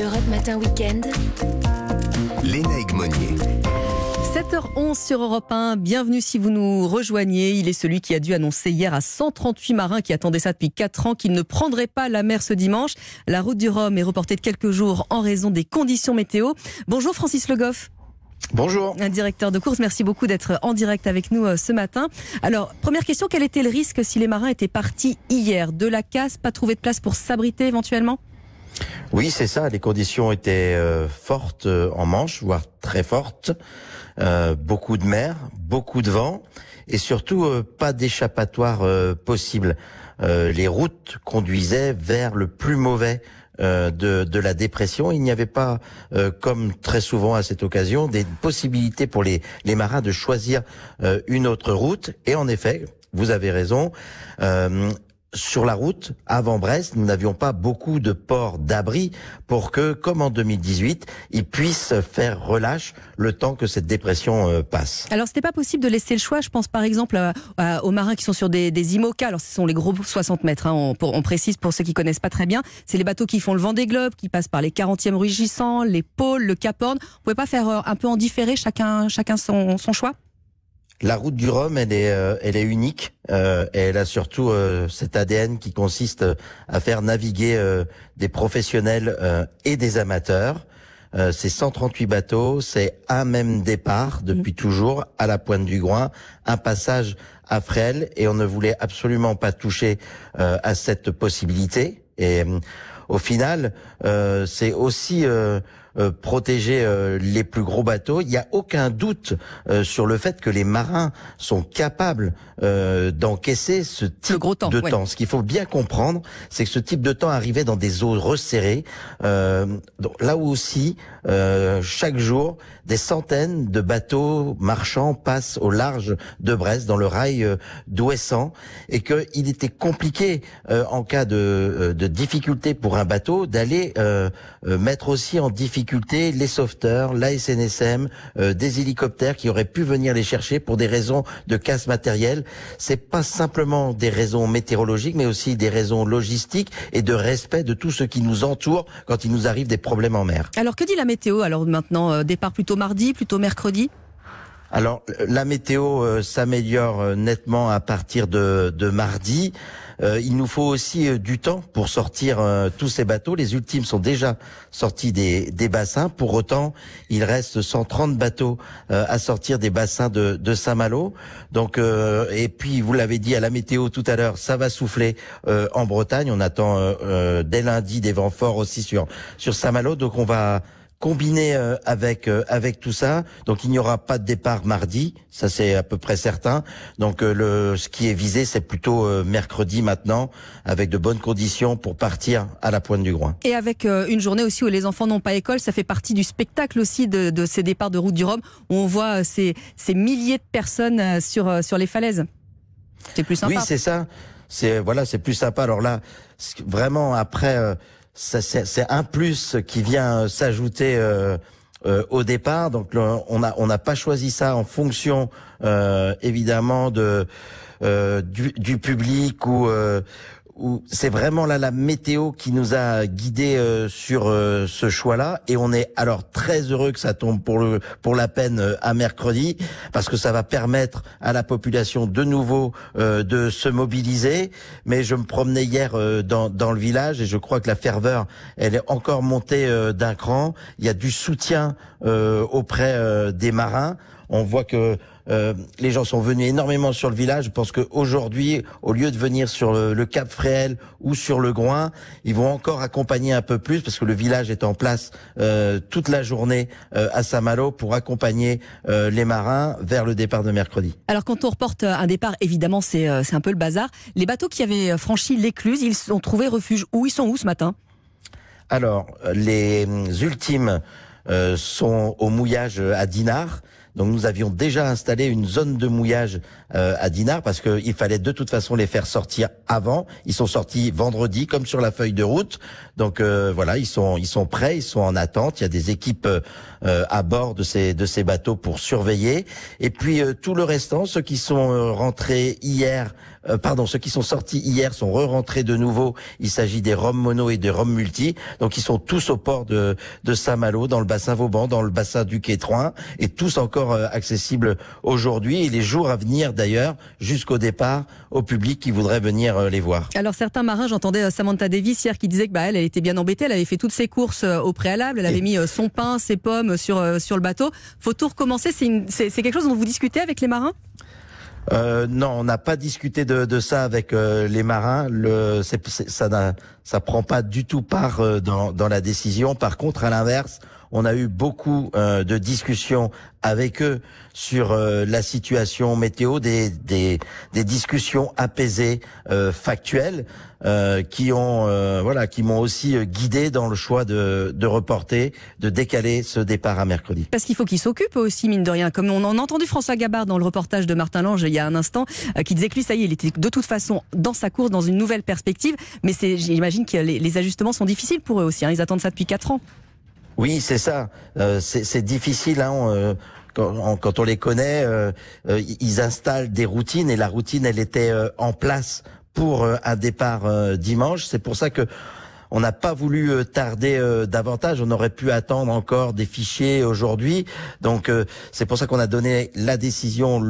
Europe Matin Weekend. Léna Monnier. 7h11 sur Europe 1. Bienvenue si vous nous rejoignez. Il est celui qui a dû annoncer hier à 138 marins qui attendaient ça depuis 4 ans qu'ils ne prendraient pas la mer ce dimanche. La route du Rhum est reportée de quelques jours en raison des conditions météo. Bonjour Francis Le Goff. Bonjour. Un directeur de course, merci beaucoup d'être en direct avec nous euh, ce matin. Alors, première question, quel était le risque si les marins étaient partis hier? De la casse, pas trouvé de place pour s'abriter éventuellement? Oui, c'est ça. Les conditions étaient euh, fortes euh, en Manche, voire très fortes. Euh, beaucoup de mer, beaucoup de vent et surtout euh, pas d'échappatoire euh, possible. les routes conduisaient vers le plus mauvais de, de, la dépression. Il n'y avait pas, comme très souvent à cette occasion, des possibilités pour les, les marins de choisir une autre route. Et en effet, vous avez raison, sur la route, avant Brest, nous n'avions pas beaucoup de ports d'abri pour que, comme en 2018, ils puissent faire relâche le temps que cette dépression euh, passe. Alors, c'était pas possible de laisser le choix. Je pense par exemple aux marins qui sont sur des, des IMOCA. Alors, ce sont les gros 60 mètres. Hein, on, précise pour ceux qui connaissent pas très bien. C'est les bateaux qui font le vent des globes, qui passent par les 40e rugissants, les pôles, le Cap Horn. Vous pouvez pas faire euh, un peu en différé chacun, chacun son choix? La route du Rhum, elle est, euh, elle est unique. Euh, et elle a surtout euh, cet ADN qui consiste à faire naviguer des professionnels et des amateurs. c'est 138 bateaux, c'est un même départ depuis mmh. toujours à la pointe du Groin, un passage à Fresles, et on ne voulait absolument pas toucher à cette possibilité. Et au final, c'est aussi euh, protéger euh, les plus gros bateaux. Il n'y a aucun doute euh, sur le fait que les marins sont capables d'encaisser ce type de temps. Ce qu'il faut bien comprendre, c'est que ce type de temps arrivait dans des eaux resserrées. Donc, là où aussi, chaque jour, des centaines de bateaux marchands passent au large de Brest, dans le rail d'Ouessant, et qu'il était compliqué, en cas de, de difficulté pour un bateau, d'aller mettre aussi en difficulté les sauveteurs, la SNSM, euh, des hélicoptères qui auraient pu venir les chercher pour des raisons de casse matérielle. C'est pas simplement des raisons météorologiques, mais aussi des raisons logistiques et de respect de tout ce qui nous entoure quand il nous arrive des problèmes en mer. Alors que dit la météo Alors maintenant, euh, départ plutôt mardi, plutôt mercredi? Alors la météo euh, s'améliore nettement à partir de, de mardi. Euh, il nous faut aussi euh, du temps pour sortir euh, tous ces bateaux. Les ultimes sont déjà sortis des, des bassins. Pour autant, il reste 130 bateaux à sortir des bassins de, de Saint-Malo. Donc, et puis vous l'avez dit à la météo tout à l'heure, ça va souffler en Bretagne. On attend dès lundi des vents forts aussi sur sur Saint-Malo. Donc on va combiné euh, avec euh, avec tout ça. Donc il n'y aura pas de départ mardi, ça c'est à peu près certain. Donc euh, le ce qui est visé c'est plutôt mercredi maintenant avec de bonnes conditions pour partir à la pointe du Groin. Et avec une journée aussi où les enfants n'ont pas école, ça fait partie du spectacle aussi de, de ces départs de route du Rhum où on voit ces, ces milliers de personnes sur sur les falaises. C'est plus sympa. Oui, c'est ça. C'est voilà, c'est plus sympa. Alors là, vraiment après c'est un plus qui vient euh, s'ajouter euh, euh, au départ. Donc on n'a pas choisi ça en fonction évidemment de du, du, public ou c'est vraiment là la météo qui nous a guidés euh, sur euh, ce choix-là et on est alors très heureux que ça tombe pour le pour la peine euh, à mercredi parce que ça va permettre à la population de nouveau de se mobiliser. Mais je me promenais hier dans dans le village et je crois que la ferveur elle est encore montée d'un cran. Il y a du soutien auprès des marins. On voit que euh, les gens sont venus énormément sur le village. Je pense qu'aujourd'hui, au lieu de venir sur le, Cap Fréhel ou sur le Groin, ils vont encore accompagner un peu plus parce que le village est en place euh, toute la journée euh, à Saint-Malo pour accompagner les marins vers le départ de mercredi. Alors quand on reporte un départ, évidemment, c'est un peu le bazar. Les bateaux qui avaient franchi l'écluse, ils ont trouvé refuge où? Ils sont où ce matin? Alors, les ultimes sont au mouillage à Dinard Donc nous avions déjà installé une zone de mouillage euh, à Dinard parce qu'il fallait de toute façon les faire sortir avant. Ils sont sortis vendredi comme sur la feuille de route. Donc euh, voilà, ils sont ils sont prêts, ils sont en attente. Il y a des équipes euh, à bord de ces de ces bateaux pour surveiller. Et puis tout le restant, ceux qui sont rentrés hier pardon, ceux qui sont sortis hier sont re-rentrés de nouveau. Il s'agit des Roms mono et des Roms multi. Donc ils sont tous au port de, de Saint-Malo, dans le bassin Vauban, dans le bassin du Quai et tous encore accessibles aujourd'hui et les jours à venir d'ailleurs jusqu'au départ au public qui voudrait venir euh, les voir. Alors certains marins, j'entendais euh, Samantha Davis hier qui disait que bah, elle, elle était bien embêtée, elle avait fait toutes ses courses euh, au préalable, elle avait mis son pain, ses pommes sur, sur le bateau. Faut tout recommencer, c'est quelque chose dont vous discutez avec les marins? Euh, non, on n'a pas discuté de, de ça avec les marins. Le, ça ça prend pas du tout part dans, dans la décision. Par contre, à l'inverse, on a eu beaucoup euh, de discussions avec eux sur euh, la situation météo, des, des, des discussions apaisées, euh, factuelles, qui ont voilà, qui m'ont aussi guidé dans le choix de, de reporter, de décaler ce départ à mercredi. Parce qu'il faut qu'ils s'occupent aussi, mine de rien. Comme on en a entendu François Gabard dans le reportage de Martin Lange il y a un instant, qui disait que lui, ça y est, il était de toute façon dans sa course, dans une nouvelle perspective. Mais j'imagine que les, les, ajustements sont difficiles pour eux aussi. Hein. Ils attendent ça depuis quatre ans. Oui, c'est ça. Euh, c'est difficile. Hein, euh, quand, on, les connaît, euh, ils installent des routines et la routine, elle était en place pour un départ dimanche. C'est pour ça que on n'a pas voulu tarder davantage. On aurait pu attendre encore des fichiers aujourd'hui. Donc c'est pour ça qu'on a donné la décision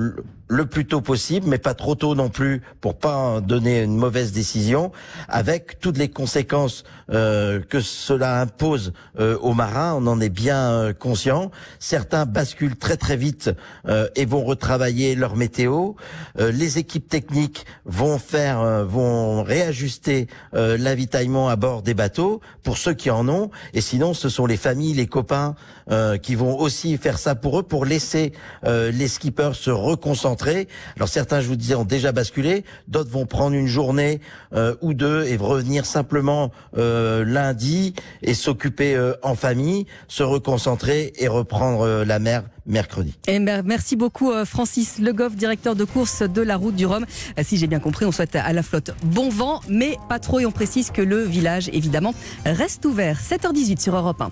le plus tôt possible, mais pas trop tôt non plus pour pas donner une mauvaise décision, avec toutes les conséquences euh, que cela impose euh, aux marins. On en est bien euh, conscient. Certains basculent très très vite euh, et vont retravailler leur météo. les équipes techniques vont faire, vont réajuster l'avitaillement à bord des bateaux pour ceux qui en ont. Et sinon, ce sont les familles, les copains qui vont aussi faire ça pour eux, pour laisser les skippers se reconcentrer alors certains, je vous disais, ont déjà basculé, d'autres vont prendre une journée euh, ou deux et revenir simplement euh, lundi et s'occuper euh, en famille, se reconcentrer et reprendre la mer mercredi. Et merci beaucoup Francis Legoff, directeur de course de la route du Rhum. Si j'ai bien compris, on souhaite à la flotte bon vent, mais pas trop et on précise que le village, évidemment, reste ouvert. 7h18 sur Europe 1.